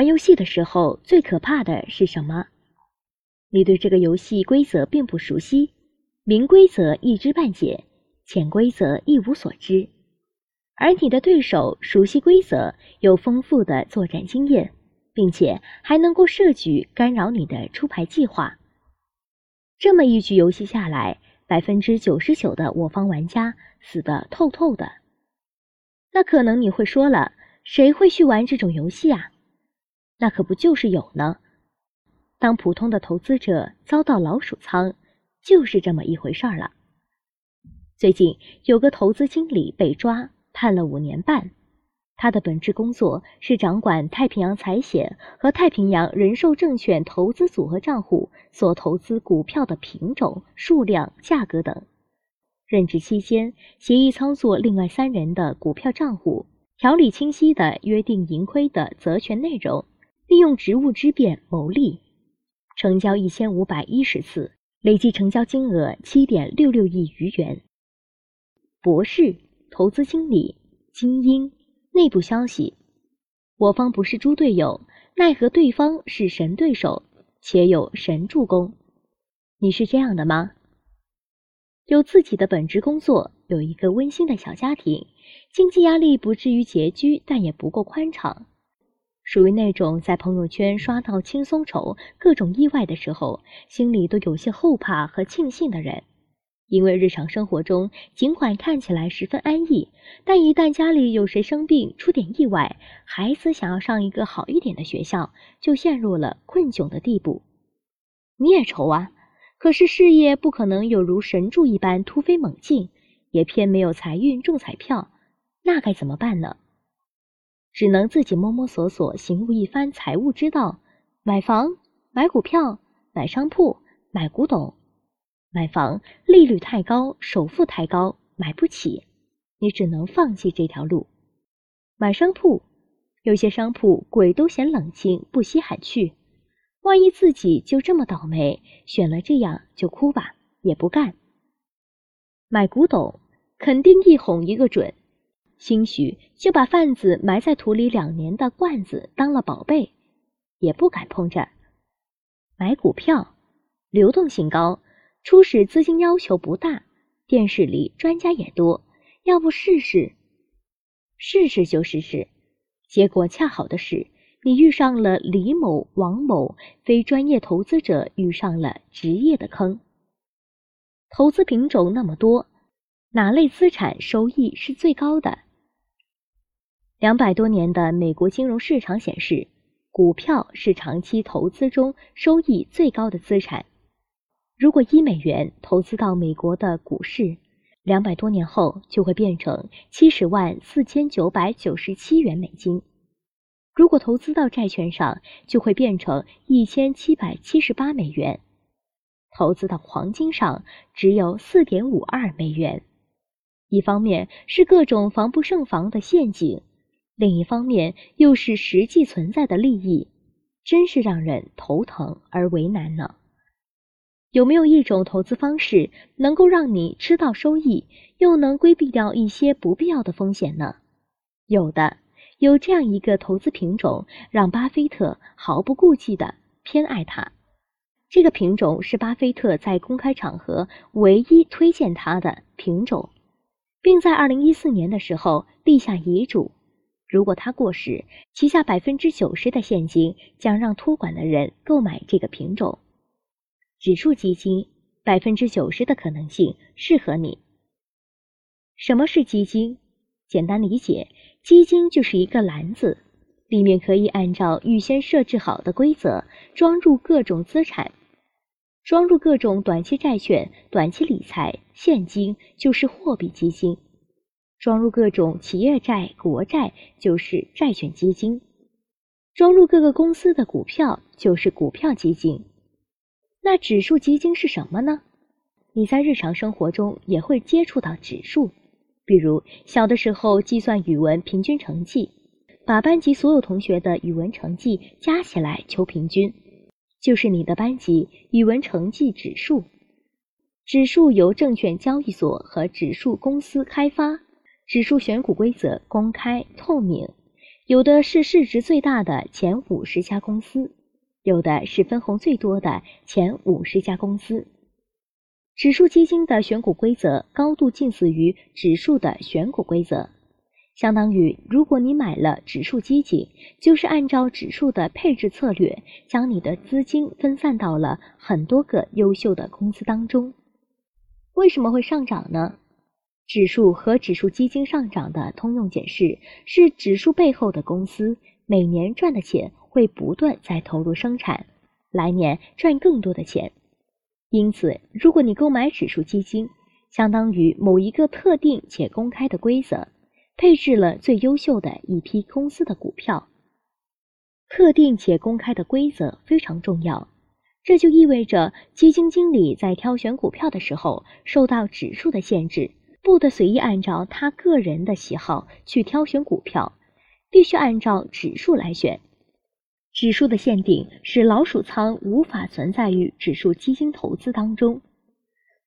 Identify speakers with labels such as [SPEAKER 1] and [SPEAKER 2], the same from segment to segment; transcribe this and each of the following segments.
[SPEAKER 1] 玩游戏的时候最可怕的是什么？你对这个游戏规则并不熟悉，明规则一知半解，潜规则一无所知，而你的对手熟悉规则，有丰富的作战经验，并且还能够设局干扰你的出牌计划。这么一局游戏下来，百分之九十九的我方玩家死得透透的。那可能你会说了，谁会去玩这种游戏啊？那可不就是有呢？当普通的投资者遭到老鼠仓，就是这么一回事儿了。最近有个投资经理被抓，判了五年半。他的本职工作是掌管太平洋财险和太平洋人寿证券投资组合账户所投资股票的品种、数量、价格等。任职期间，协议操作另外三人的股票账户，条理清晰的约定盈亏的责权内容。利用职务之便牟利，成交一千五百一十次，累计成交金额七点六六亿余元。博士、投资经理、精英，内部消息：我方不是猪队友，奈何对方是神对手，且有神助攻。你是这样的吗？有自己的本职工作，有一个温馨的小家庭，经济压力不至于拮据，但也不够宽敞。属于那种在朋友圈刷到轻松筹、各种意外的时候，心里都有些后怕和庆幸的人。因为日常生活中尽管看起来十分安逸，但一旦家里有谁生病、出点意外，孩子想要上一个好一点的学校，就陷入了困窘的地步。你也愁啊，可是事业不可能有如神助一般突飞猛进，也偏没有财运中彩票，那该怎么办呢？只能自己摸摸索索，行悟一番财务之道。买房、买股票、买商铺、买古董。买房利率太高，首付太高，买不起，你只能放弃这条路。买商铺，有些商铺鬼都嫌冷清，不稀罕去。万一自己就这么倒霉，选了这样就哭吧，也不干。买古董，肯定一哄一个准。兴许就把贩子埋在土里两年的罐子当了宝贝，也不敢碰这。买股票，流动性高，初始资金要求不大，电视里专家也多，要不试试？试试就试试，结果恰好的是，你遇上了李某、王某，非专业投资者遇上了职业的坑。投资品种那么多，哪类资产收益是最高的？两百多年的美国金融市场显示，股票是长期投资中收益最高的资产。如果一美元投资到美国的股市，两百多年后就会变成七十万四千九百九十七元美金；如果投资到债券上，就会变成一千七百七十八美元；投资到黄金上，只有四点五二美元。一方面是各种防不胜防的陷阱。另一方面，又是实际存在的利益，真是让人头疼而为难呢。有没有一种投资方式，能够让你吃到收益，又能规避掉一些不必要的风险呢？有的，有这样一个投资品种，让巴菲特毫不顾忌的偏爱它。这个品种是巴菲特在公开场合唯一推荐他的品种，并在二零一四年的时候立下遗嘱。如果他过世，旗下百分之九十的现金将让托管的人购买这个品种。指数基金百分之九十的可能性适合你。什么是基金？简单理解，基金就是一个篮子，里面可以按照预先设置好的规则装入各种资产，装入各种短期债券、短期理财、现金，就是货币基金。装入各种企业债、国债就是债券基金，装入各个公司的股票就是股票基金。那指数基金是什么呢？你在日常生活中也会接触到指数，比如小的时候计算语文平均成绩，把班级所有同学的语文成绩加起来求平均，就是你的班级语文成绩指数。指数由证券交易所和指数公司开发。指数选股规则公开透明，有的是市值最大的前五十家公司，有的是分红最多的前五十家公司。指数基金的选股规则高度近似于指数的选股规则，相当于如果你买了指数基金，就是按照指数的配置策略，将你的资金分散到了很多个优秀的公司当中。为什么会上涨呢？指数和指数基金上涨的通用解释是，指数背后的公司每年赚的钱会不断在投入生产，来年赚更多的钱。因此，如果你购买指数基金，相当于某一个特定且公开的规则，配置了最优秀的一批公司的股票。特定且公开的规则非常重要，这就意味着基金经理在挑选股票的时候，受到指数的限制，不得随意按照他个人的喜好去挑选股票，必须按照指数来选。指数的限定使老鼠仓无法存在于指数基金投资当中。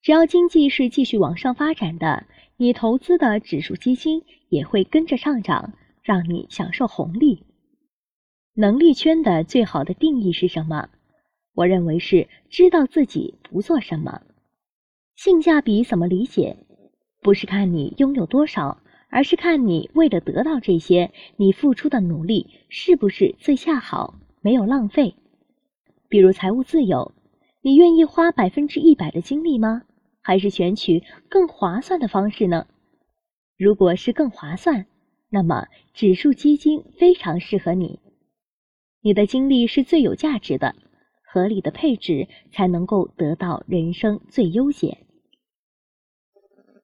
[SPEAKER 1] 只要经济是继续往上发展的，你投资的指数基金也会跟着上涨，让你享受红利。能力圈的最好的定义是什么？我认为是知道自己不做什么。性价比怎么理解？不是看你拥有多少。而是看你为了得到这些，你付出的努力是不是最恰好，没有浪费。比如财务自由，你愿意花百分之一百的精力吗？还是选取更划算的方式呢？如果是更划算，那么指数基金非常适合你。你的精力是最有价值的，合理的配置才能够得到人生最优解。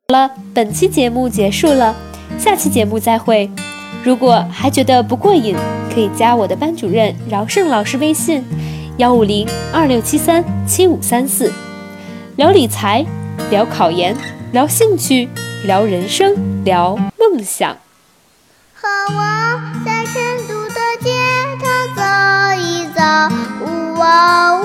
[SPEAKER 2] 好了本期节目结束了下期节目再会。如果还觉得不过瘾可以加我的班主任饶胜老师微信幺五零二六七三七五三四。聊理财聊考研聊兴趣聊人生聊梦想。
[SPEAKER 3] 和我在成都的街头走一走哦